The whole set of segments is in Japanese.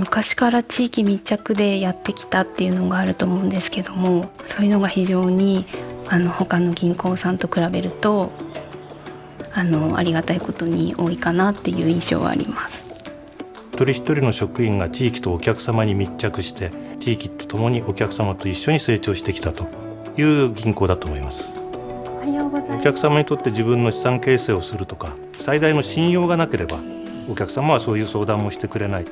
昔から地域密着でやってきたっていうのがあると思うんですけどもそういうのが非常にあの他の銀行さんと比べるとあのありがたいことに多いかなっていう印象はあります。一人一人の職員が地域とお客様に密着して地域とともにお客様と一緒に成長してきたという銀行だと思います。お客様にとって自分の資産形成をするとか最大の信用がなければお客様はそういう相談もしてくれない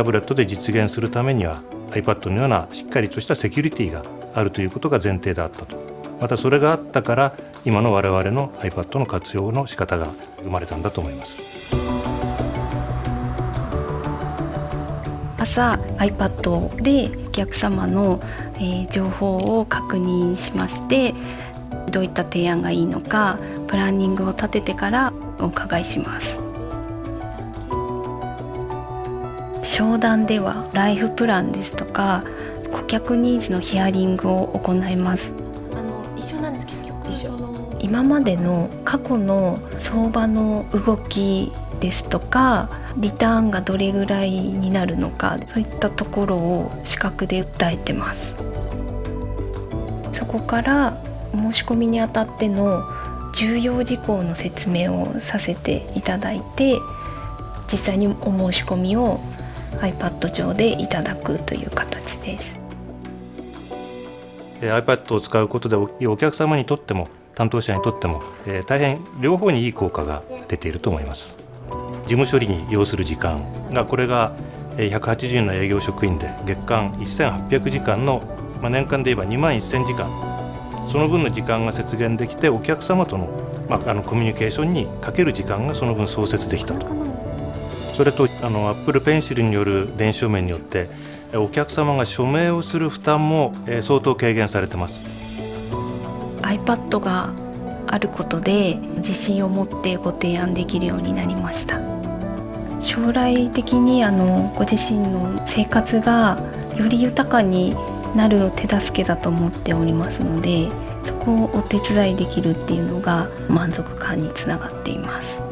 タブレットで実現するためには iPad のようなしっかりとしたセキュリティがあるということが前提であったと。またそれがあったから今の我々の iPad の活用の仕方が生まれたんだと思います。朝 iPad でお客様の、え、情報を確認しましてどういった提案がいいのかプランニングを立ててからお伺いします。商談ではライフプランですとか顧客ニーズのヒアリングを行います。あの一緒なんです結局一緒。今までの過去の相場の動きですとかリターンがどれぐらいになるのかそういったところを視覚で訴えてます。そこから申し込みにあたっての重要事項の説明をさせていただいて実際にお申し込みを iPad 上でいただくという形です。iPad を使うことでお客様にとっても担当者にとっても、えー、大変両方にいい効果が出ていると思います。事務処理に要する時間がこれが180人の営業職員で月間1800時間の、まあ、年間で言えば2万1000時間。その分の時間が節減できてお客様との,、まあ、あのコミュニケーションにかける時間がその分創設できたと。それとあのアップルペンシルによる電子署名によってお客様が署名をする負担も、え、相当軽減されてます。iPad があることで自信を持ってご提案できるようになりました。将来的にあのご自身の生活がより豊かになる手助けだと思っておりますのでそこをお手伝いできるっていうのが満足感につながっています。